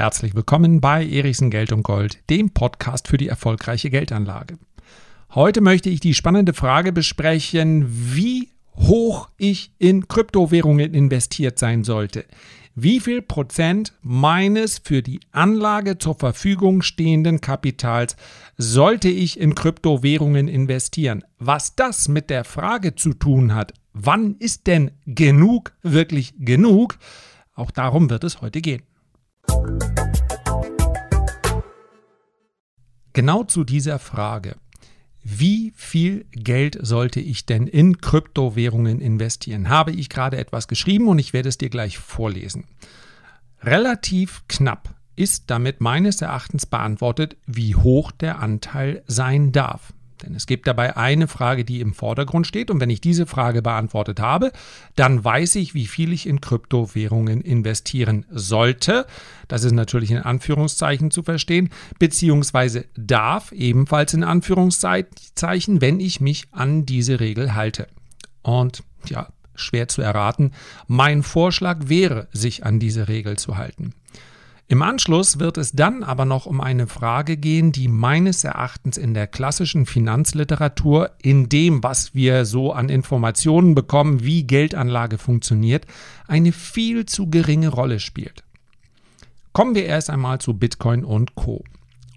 Herzlich willkommen bei Erichsen Geld und Gold, dem Podcast für die erfolgreiche Geldanlage. Heute möchte ich die spannende Frage besprechen, wie hoch ich in Kryptowährungen investiert sein sollte. Wie viel Prozent meines für die Anlage zur Verfügung stehenden Kapitals sollte ich in Kryptowährungen investieren? Was das mit der Frage zu tun hat, wann ist denn genug wirklich genug? Auch darum wird es heute gehen. Genau zu dieser Frage, wie viel Geld sollte ich denn in Kryptowährungen investieren, habe ich gerade etwas geschrieben und ich werde es dir gleich vorlesen. Relativ knapp ist damit meines Erachtens beantwortet, wie hoch der Anteil sein darf. Denn es gibt dabei eine Frage, die im Vordergrund steht. Und wenn ich diese Frage beantwortet habe, dann weiß ich, wie viel ich in Kryptowährungen investieren sollte. Das ist natürlich in Anführungszeichen zu verstehen, beziehungsweise darf ebenfalls in Anführungszeichen, wenn ich mich an diese Regel halte. Und ja, schwer zu erraten, mein Vorschlag wäre, sich an diese Regel zu halten. Im Anschluss wird es dann aber noch um eine Frage gehen, die meines Erachtens in der klassischen Finanzliteratur, in dem, was wir so an Informationen bekommen, wie Geldanlage funktioniert, eine viel zu geringe Rolle spielt. Kommen wir erst einmal zu Bitcoin und Co.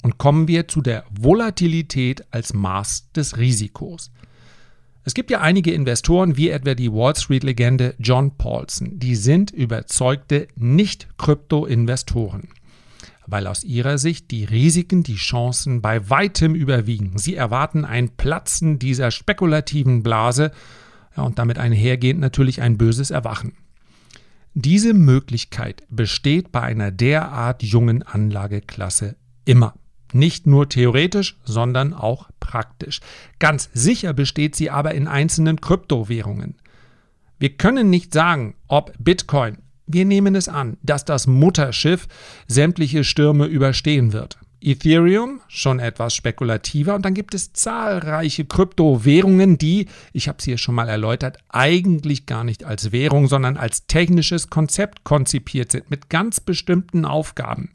Und kommen wir zu der Volatilität als Maß des Risikos. Es gibt ja einige Investoren, wie etwa die Wall Street-Legende John Paulson, die sind überzeugte Nicht-Krypto-Investoren, weil aus ihrer Sicht die Risiken die Chancen bei weitem überwiegen. Sie erwarten ein Platzen dieser spekulativen Blase ja, und damit einhergehend natürlich ein böses Erwachen. Diese Möglichkeit besteht bei einer derart jungen Anlageklasse immer. Nicht nur theoretisch, sondern auch praktisch. Ganz sicher besteht sie aber in einzelnen Kryptowährungen. Wir können nicht sagen, ob Bitcoin, wir nehmen es an, dass das Mutterschiff sämtliche Stürme überstehen wird. Ethereum schon etwas spekulativer und dann gibt es zahlreiche Kryptowährungen, die, ich habe es hier schon mal erläutert, eigentlich gar nicht als Währung, sondern als technisches Konzept konzipiert sind mit ganz bestimmten Aufgaben.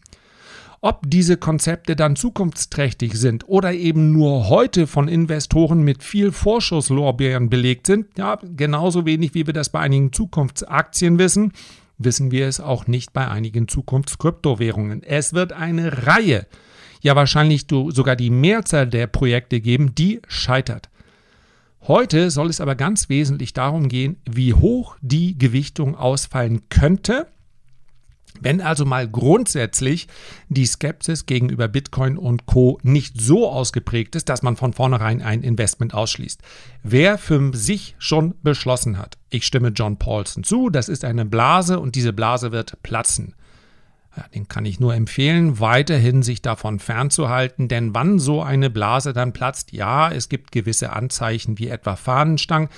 Ob diese Konzepte dann zukunftsträchtig sind oder eben nur heute von Investoren mit viel Vorschusslorbeeren belegt sind, ja, genauso wenig wie wir das bei einigen Zukunftsaktien wissen, wissen wir es auch nicht bei einigen Zukunftskryptowährungen. Es wird eine Reihe, ja wahrscheinlich sogar die Mehrzahl der Projekte geben, die scheitert. Heute soll es aber ganz wesentlich darum gehen, wie hoch die Gewichtung ausfallen könnte wenn also mal grundsätzlich die Skepsis gegenüber Bitcoin und Co nicht so ausgeprägt ist, dass man von vornherein ein Investment ausschließt. Wer für sich schon beschlossen hat, ich stimme John Paulson zu, das ist eine Blase und diese Blase wird platzen. Ja, den kann ich nur empfehlen, weiterhin sich davon fernzuhalten, denn wann so eine Blase dann platzt, ja, es gibt gewisse Anzeichen wie etwa Fahnenstangen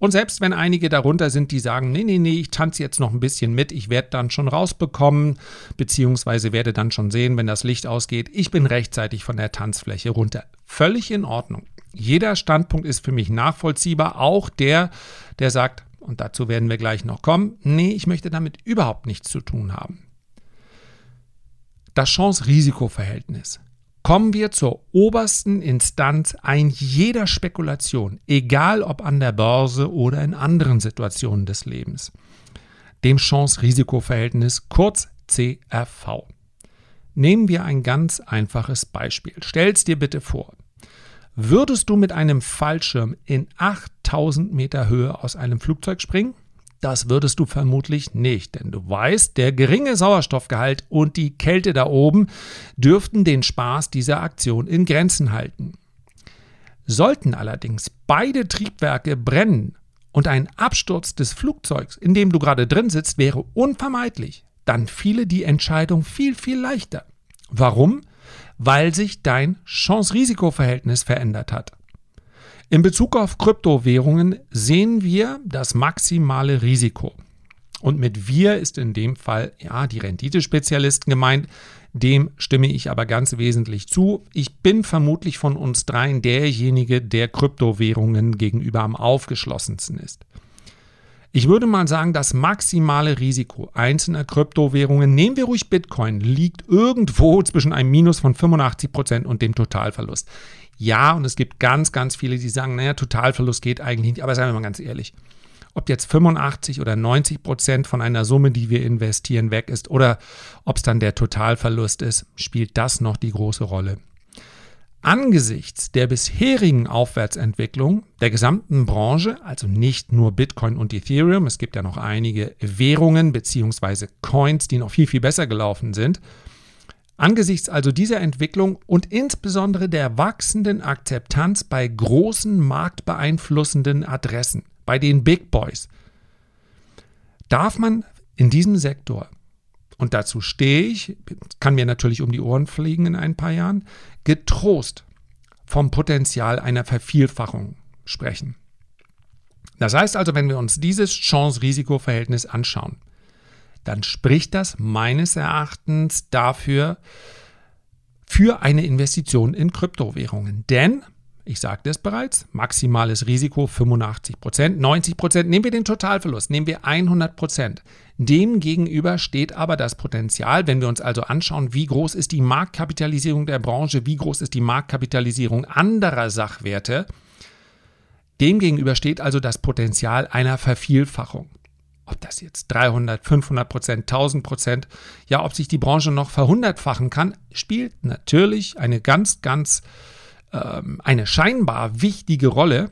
und selbst wenn einige darunter sind, die sagen, nee, nee, nee, ich tanze jetzt noch ein bisschen mit, ich werde dann schon rausbekommen, beziehungsweise werde dann schon sehen, wenn das Licht ausgeht, ich bin rechtzeitig von der Tanzfläche runter. Völlig in Ordnung. Jeder Standpunkt ist für mich nachvollziehbar, auch der, der sagt, und dazu werden wir gleich noch kommen, nee, ich möchte damit überhaupt nichts zu tun haben. Das Chance-Risiko-Verhältnis kommen wir zur obersten Instanz ein jeder Spekulation, egal ob an der Börse oder in anderen Situationen des Lebens, dem Chance-Risiko-Verhältnis, kurz CRV. Nehmen wir ein ganz einfaches Beispiel. Stell's dir bitte vor. Würdest du mit einem Fallschirm in 8000 Meter Höhe aus einem Flugzeug springen? Das würdest du vermutlich nicht, denn du weißt, der geringe Sauerstoffgehalt und die Kälte da oben dürften den Spaß dieser Aktion in Grenzen halten. Sollten allerdings beide Triebwerke brennen und ein Absturz des Flugzeugs, in dem du gerade drin sitzt, wäre unvermeidlich, dann fiele die Entscheidung viel, viel leichter. Warum? Weil sich dein Chance-Risiko-Verhältnis verändert hat. In Bezug auf Kryptowährungen sehen wir das maximale Risiko. Und mit wir ist in dem Fall ja die Renditespezialisten gemeint. Dem stimme ich aber ganz wesentlich zu. Ich bin vermutlich von uns dreien derjenige, der Kryptowährungen gegenüber am aufgeschlossensten ist. Ich würde mal sagen, das maximale Risiko einzelner Kryptowährungen, nehmen wir ruhig Bitcoin, liegt irgendwo zwischen einem Minus von 85 Prozent und dem Totalverlust. Ja, und es gibt ganz, ganz viele, die sagen, naja, Totalverlust geht eigentlich nicht, aber seien wir mal ganz ehrlich. Ob jetzt 85 oder 90 Prozent von einer Summe, die wir investieren, weg ist oder ob es dann der Totalverlust ist, spielt das noch die große Rolle. Angesichts der bisherigen Aufwärtsentwicklung der gesamten Branche, also nicht nur Bitcoin und Ethereum, es gibt ja noch einige Währungen bzw. Coins, die noch viel, viel besser gelaufen sind, Angesichts also dieser Entwicklung und insbesondere der wachsenden Akzeptanz bei großen marktbeeinflussenden Adressen, bei den Big Boys, darf man in diesem Sektor, und dazu stehe ich, kann mir natürlich um die Ohren fliegen in ein paar Jahren, getrost vom Potenzial einer Vervielfachung sprechen. Das heißt also, wenn wir uns dieses Chance-Risiko-Verhältnis anschauen, dann spricht das meines Erachtens dafür, für eine Investition in Kryptowährungen. Denn, ich sagte es bereits, maximales Risiko 85 Prozent, 90 Prozent, nehmen wir den Totalverlust, nehmen wir 100 Prozent. Demgegenüber steht aber das Potenzial, wenn wir uns also anschauen, wie groß ist die Marktkapitalisierung der Branche, wie groß ist die Marktkapitalisierung anderer Sachwerte. Demgegenüber steht also das Potenzial einer Vervielfachung ob das jetzt 300, 500 Prozent, 1000 Prozent, ja, ob sich die Branche noch verhundertfachen kann, spielt natürlich eine ganz, ganz, ähm, eine scheinbar wichtige Rolle,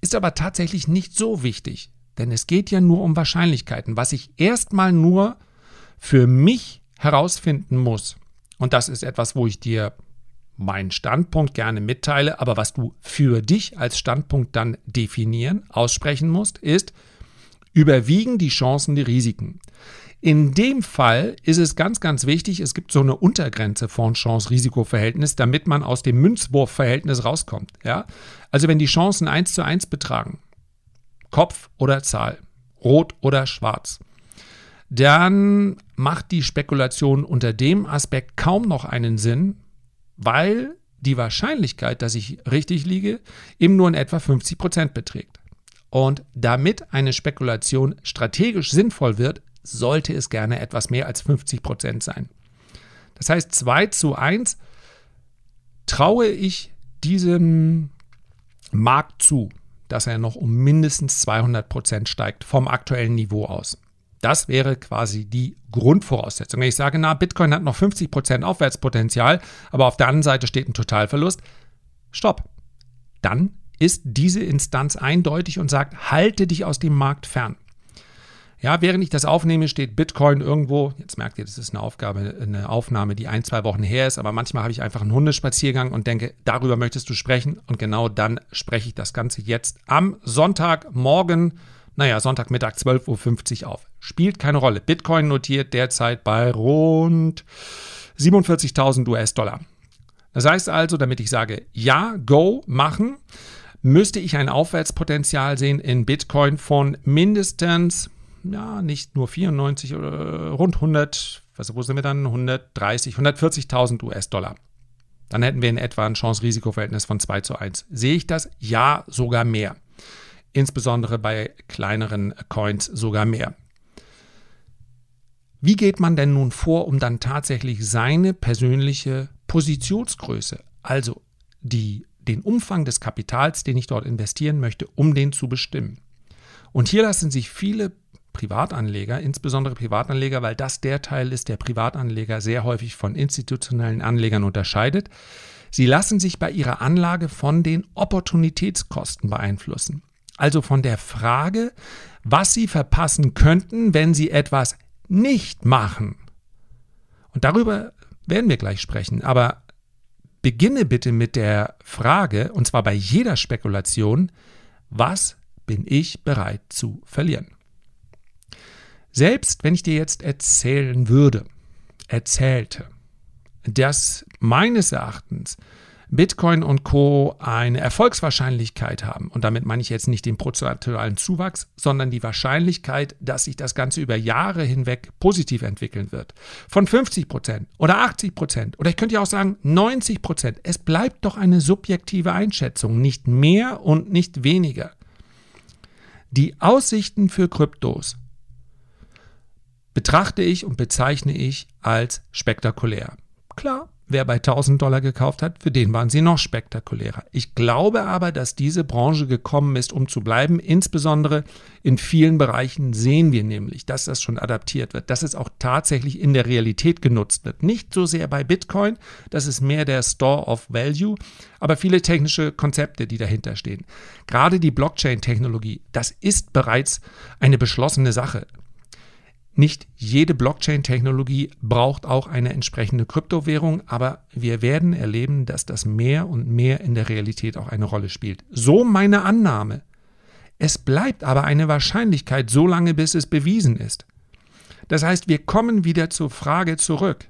ist aber tatsächlich nicht so wichtig, denn es geht ja nur um Wahrscheinlichkeiten. Was ich erstmal nur für mich herausfinden muss, und das ist etwas, wo ich dir meinen Standpunkt gerne mitteile, aber was du für dich als Standpunkt dann definieren, aussprechen musst, ist, überwiegen die Chancen die Risiken. In dem Fall ist es ganz, ganz wichtig, es gibt so eine Untergrenze von Chance-Risiko-Verhältnis, damit man aus dem Münzwurf-Verhältnis rauskommt. Ja? Also wenn die Chancen 1 zu 1 betragen, Kopf oder Zahl, rot oder schwarz, dann macht die Spekulation unter dem Aspekt kaum noch einen Sinn, weil die Wahrscheinlichkeit, dass ich richtig liege, eben nur in etwa 50 Prozent beträgt. Und damit eine Spekulation strategisch sinnvoll wird, sollte es gerne etwas mehr als 50 Prozent sein. Das heißt, 2 zu 1 traue ich diesem Markt zu, dass er noch um mindestens 200 Prozent steigt vom aktuellen Niveau aus. Das wäre quasi die Grundvoraussetzung. Wenn ich sage, na, Bitcoin hat noch 50 Prozent Aufwärtspotenzial, aber auf der anderen Seite steht ein Totalverlust, stopp. Dann ist diese Instanz eindeutig und sagt, halte dich aus dem Markt fern. Ja, während ich das aufnehme, steht Bitcoin irgendwo. Jetzt merkt ihr, das ist eine Aufgabe, eine Aufnahme, die ein, zwei Wochen her ist, aber manchmal habe ich einfach einen Hundespaziergang und denke, darüber möchtest du sprechen. Und genau dann spreche ich das Ganze jetzt am Sonntagmorgen, naja, Sonntagmittag 12.50 Uhr auf. Spielt keine Rolle. Bitcoin notiert derzeit bei rund 47.000 US-Dollar. Das heißt also, damit ich sage, ja, go, machen, müsste ich ein Aufwärtspotenzial sehen in Bitcoin von mindestens, ja, nicht nur 94 oder rund 100, was, wo sind wir dann? 130, 140.000 US-Dollar. Dann hätten wir in etwa ein Chance-Risiko-Verhältnis von 2 zu 1. Sehe ich das? Ja, sogar mehr. Insbesondere bei kleineren Coins sogar mehr. Wie geht man denn nun vor, um dann tatsächlich seine persönliche Positionsgröße, also die den Umfang des Kapitals, den ich dort investieren möchte, um den zu bestimmen. Und hier lassen sich viele Privatanleger, insbesondere Privatanleger, weil das der Teil ist, der Privatanleger sehr häufig von institutionellen Anlegern unterscheidet, sie lassen sich bei ihrer Anlage von den Opportunitätskosten beeinflussen. Also von der Frage, was sie verpassen könnten, wenn sie etwas nicht machen. Und darüber werden wir gleich sprechen. Aber beginne bitte mit der Frage, und zwar bei jeder Spekulation, was bin ich bereit zu verlieren? Selbst wenn ich dir jetzt erzählen würde, erzählte, dass meines Erachtens Bitcoin und Co. eine Erfolgswahrscheinlichkeit haben, und damit meine ich jetzt nicht den prozentualen Zuwachs, sondern die Wahrscheinlichkeit, dass sich das Ganze über Jahre hinweg positiv entwickeln wird, von 50 Prozent oder 80 Prozent oder ich könnte ja auch sagen 90 Prozent. Es bleibt doch eine subjektive Einschätzung, nicht mehr und nicht weniger. Die Aussichten für Kryptos betrachte ich und bezeichne ich als spektakulär. Klar, wer bei 1000 Dollar gekauft hat, für den waren sie noch spektakulärer. Ich glaube aber, dass diese Branche gekommen ist, um zu bleiben. Insbesondere in vielen Bereichen sehen wir nämlich, dass das schon adaptiert wird, dass es auch tatsächlich in der Realität genutzt wird. Nicht so sehr bei Bitcoin, das ist mehr der Store of Value, aber viele technische Konzepte, die dahinter stehen. Gerade die Blockchain-Technologie, das ist bereits eine beschlossene Sache. Nicht jede Blockchain-Technologie braucht auch eine entsprechende Kryptowährung, aber wir werden erleben, dass das mehr und mehr in der Realität auch eine Rolle spielt. So meine Annahme. Es bleibt aber eine Wahrscheinlichkeit so lange, bis es bewiesen ist. Das heißt, wir kommen wieder zur Frage zurück.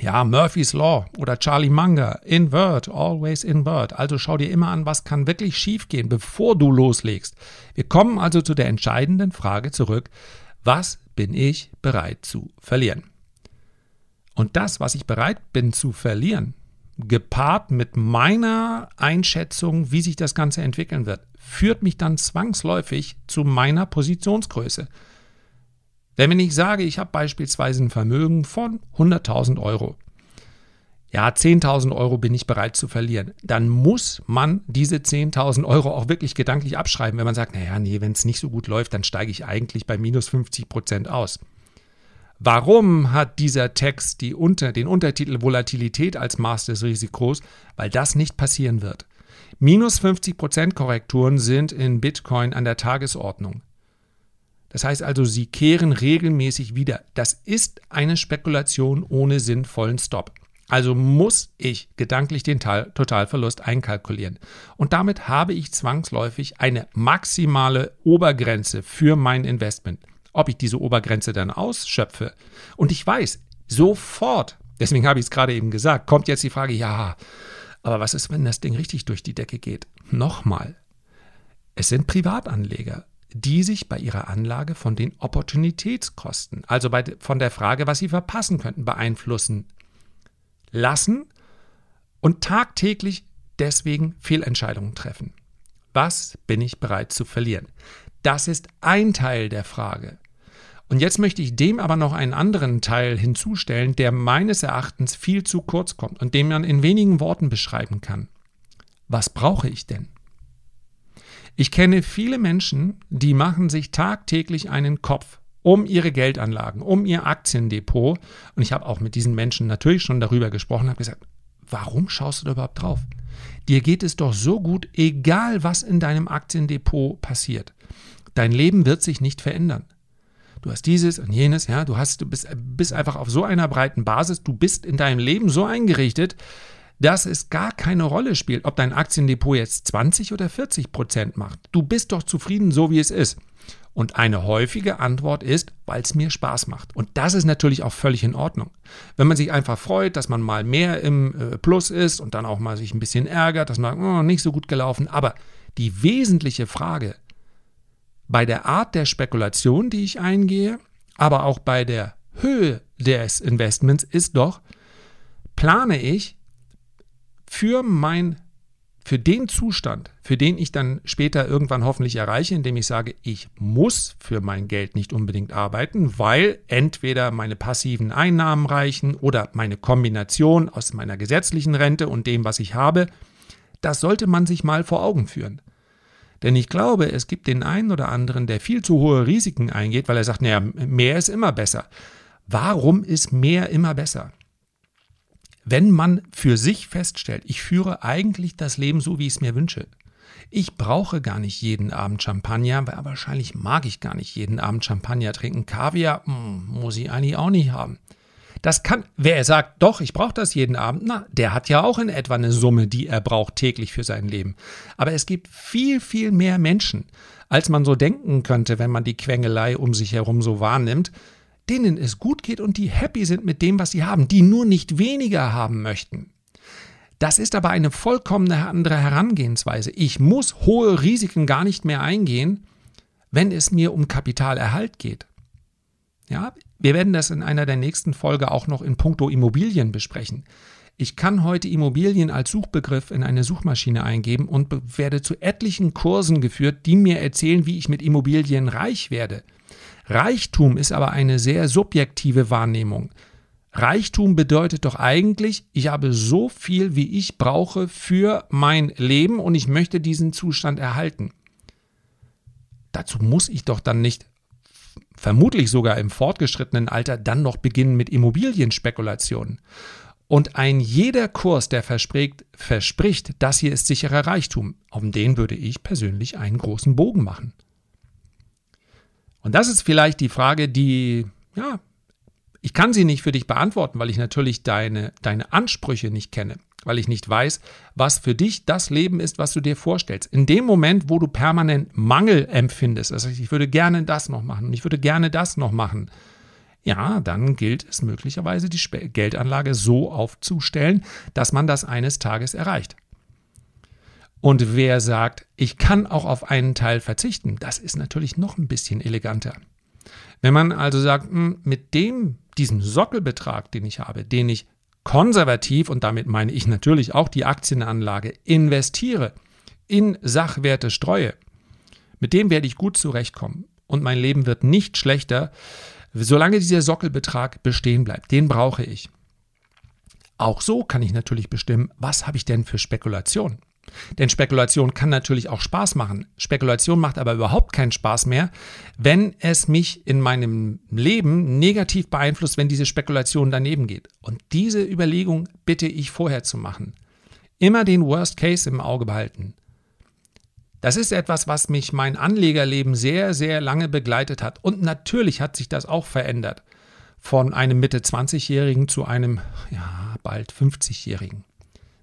Ja, Murphy's Law oder Charlie Munger, invert, always invert. Also schau dir immer an, was kann wirklich schiefgehen, bevor du loslegst. Wir kommen also zu der entscheidenden Frage zurück, was bin ich bereit zu verlieren? Und das, was ich bereit bin zu verlieren, gepaart mit meiner Einschätzung, wie sich das Ganze entwickeln wird, führt mich dann zwangsläufig zu meiner Positionsgröße. Denn wenn ich sage, ich habe beispielsweise ein Vermögen von 100.000 Euro, ja, 10.000 Euro bin ich bereit zu verlieren, dann muss man diese 10.000 Euro auch wirklich gedanklich abschreiben. Wenn man sagt, naja, nee, wenn es nicht so gut läuft, dann steige ich eigentlich bei minus 50 Prozent aus. Warum hat dieser Text die Unter, den Untertitel Volatilität als Maß des Risikos? Weil das nicht passieren wird. Minus 50 Prozent Korrekturen sind in Bitcoin an der Tagesordnung. Das heißt also, sie kehren regelmäßig wieder. Das ist eine Spekulation ohne sinnvollen Stop. Also muss ich gedanklich den Totalverlust einkalkulieren. Und damit habe ich zwangsläufig eine maximale Obergrenze für mein Investment. Ob ich diese Obergrenze dann ausschöpfe. Und ich weiß, sofort, deswegen habe ich es gerade eben gesagt, kommt jetzt die Frage, ja, aber was ist, wenn das Ding richtig durch die Decke geht? Nochmal, es sind Privatanleger die sich bei ihrer Anlage von den Opportunitätskosten, also bei, von der Frage, was sie verpassen könnten, beeinflussen lassen und tagtäglich deswegen Fehlentscheidungen treffen. Was bin ich bereit zu verlieren? Das ist ein Teil der Frage. Und jetzt möchte ich dem aber noch einen anderen Teil hinzustellen, der meines Erachtens viel zu kurz kommt und den man in wenigen Worten beschreiben kann. Was brauche ich denn? Ich kenne viele Menschen, die machen sich tagtäglich einen Kopf um ihre Geldanlagen, um ihr Aktiendepot. Und ich habe auch mit diesen Menschen natürlich schon darüber gesprochen, habe gesagt, warum schaust du da überhaupt drauf? Dir geht es doch so gut, egal was in deinem Aktiendepot passiert. Dein Leben wird sich nicht verändern. Du hast dieses und jenes, ja, du hast, du bist, bist einfach auf so einer breiten Basis, du bist in deinem Leben so eingerichtet, dass es gar keine Rolle spielt, ob dein Aktiendepot jetzt 20 oder 40 Prozent macht. Du bist doch zufrieden, so wie es ist. Und eine häufige Antwort ist, weil es mir Spaß macht. Und das ist natürlich auch völlig in Ordnung. Wenn man sich einfach freut, dass man mal mehr im äh, Plus ist und dann auch mal sich ein bisschen ärgert, dass man oh, nicht so gut gelaufen. Aber die wesentliche Frage bei der Art der Spekulation, die ich eingehe, aber auch bei der Höhe des Investments ist doch, plane ich für mein für den Zustand, für den ich dann später irgendwann hoffentlich erreiche, indem ich sage, ich muss für mein Geld nicht unbedingt arbeiten, weil entweder meine passiven Einnahmen reichen oder meine Kombination aus meiner gesetzlichen Rente und dem, was ich habe, das sollte man sich mal vor Augen führen. Denn ich glaube, es gibt den einen oder anderen, der viel zu hohe Risiken eingeht, weil er sagt, naja, mehr ist immer besser. Warum ist mehr immer besser? Wenn man für sich feststellt, ich führe eigentlich das Leben so, wie ich es mir wünsche. Ich brauche gar nicht jeden Abend Champagner, weil wahrscheinlich mag ich gar nicht jeden Abend Champagner trinken. Kaviar mh, hm, muss ich eigentlich auch nicht haben. Das kann, wer sagt, doch, ich brauche das jeden Abend, na, der hat ja auch in etwa eine Summe, die er braucht täglich für sein Leben. Aber es gibt viel, viel mehr Menschen, als man so denken könnte, wenn man die Quengelei um sich herum so wahrnimmt denen es gut geht und die happy sind mit dem, was sie haben, die nur nicht weniger haben möchten. Das ist aber eine vollkommen andere Herangehensweise. Ich muss hohe Risiken gar nicht mehr eingehen, wenn es mir um Kapitalerhalt geht. Ja, wir werden das in einer der nächsten Folge auch noch in puncto Immobilien besprechen. Ich kann heute Immobilien als Suchbegriff in eine Suchmaschine eingeben und werde zu etlichen Kursen geführt, die mir erzählen, wie ich mit Immobilien reich werde. Reichtum ist aber eine sehr subjektive Wahrnehmung. Reichtum bedeutet doch eigentlich, ich habe so viel, wie ich brauche für mein Leben und ich möchte diesen Zustand erhalten. Dazu muss ich doch dann nicht vermutlich sogar im fortgeschrittenen Alter dann noch beginnen mit Immobilienspekulationen. Und ein jeder Kurs, der verspricht, verspricht, das hier ist sicherer Reichtum, um den würde ich persönlich einen großen Bogen machen. Und das ist vielleicht die Frage, die, ja, ich kann sie nicht für dich beantworten, weil ich natürlich deine, deine Ansprüche nicht kenne, weil ich nicht weiß, was für dich das Leben ist, was du dir vorstellst. In dem Moment, wo du permanent Mangel empfindest, also ich würde gerne das noch machen und ich würde gerne das noch machen, ja, dann gilt es möglicherweise, die Geldanlage so aufzustellen, dass man das eines Tages erreicht. Und wer sagt, ich kann auch auf einen Teil verzichten, das ist natürlich noch ein bisschen eleganter. Wenn man also sagt, hm, mit dem, diesem Sockelbetrag, den ich habe, den ich konservativ, und damit meine ich natürlich auch die Aktienanlage, investiere, in Sachwerte streue, mit dem werde ich gut zurechtkommen und mein Leben wird nicht schlechter, solange dieser Sockelbetrag bestehen bleibt. Den brauche ich. Auch so kann ich natürlich bestimmen, was habe ich denn für Spekulation. Denn Spekulation kann natürlich auch Spaß machen. Spekulation macht aber überhaupt keinen Spaß mehr, wenn es mich in meinem Leben negativ beeinflusst, wenn diese Spekulation daneben geht. Und diese Überlegung bitte ich vorher zu machen. Immer den Worst Case im Auge behalten. Das ist etwas, was mich mein Anlegerleben sehr, sehr lange begleitet hat. Und natürlich hat sich das auch verändert. Von einem Mitte 20-Jährigen zu einem, ja, bald 50-Jährigen.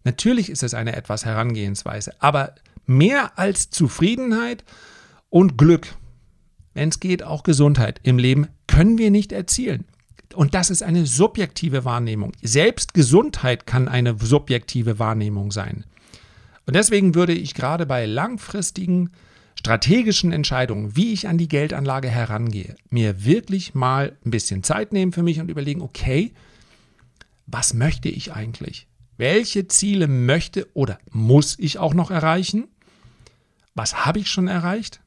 Natürlich ist es eine etwas Herangehensweise, aber mehr als Zufriedenheit und Glück, wenn es geht, auch Gesundheit im Leben, können wir nicht erzielen. Und das ist eine subjektive Wahrnehmung. Selbst Gesundheit kann eine subjektive Wahrnehmung sein. Und deswegen würde ich gerade bei langfristigen strategischen Entscheidungen, wie ich an die Geldanlage herangehe, mir wirklich mal ein bisschen Zeit nehmen für mich und überlegen, okay, was möchte ich eigentlich? Welche Ziele möchte oder muss ich auch noch erreichen? Was habe ich schon erreicht?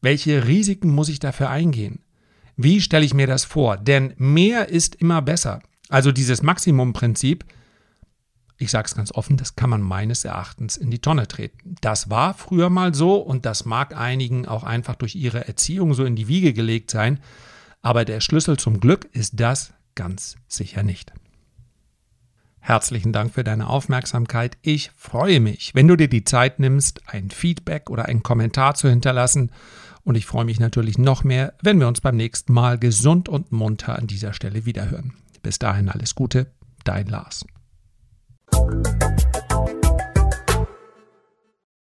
Welche Risiken muss ich dafür eingehen? Wie stelle ich mir das vor? Denn mehr ist immer besser. Also dieses Maximumprinzip, ich sage es ganz offen, das kann man meines Erachtens in die Tonne treten. Das war früher mal so und das mag einigen auch einfach durch ihre Erziehung so in die Wiege gelegt sein. Aber der Schlüssel zum Glück ist das ganz sicher nicht. Herzlichen Dank für deine Aufmerksamkeit. Ich freue mich, wenn du dir die Zeit nimmst, ein Feedback oder einen Kommentar zu hinterlassen. Und ich freue mich natürlich noch mehr, wenn wir uns beim nächsten Mal gesund und munter an dieser Stelle wiederhören. Bis dahin alles Gute, dein Lars.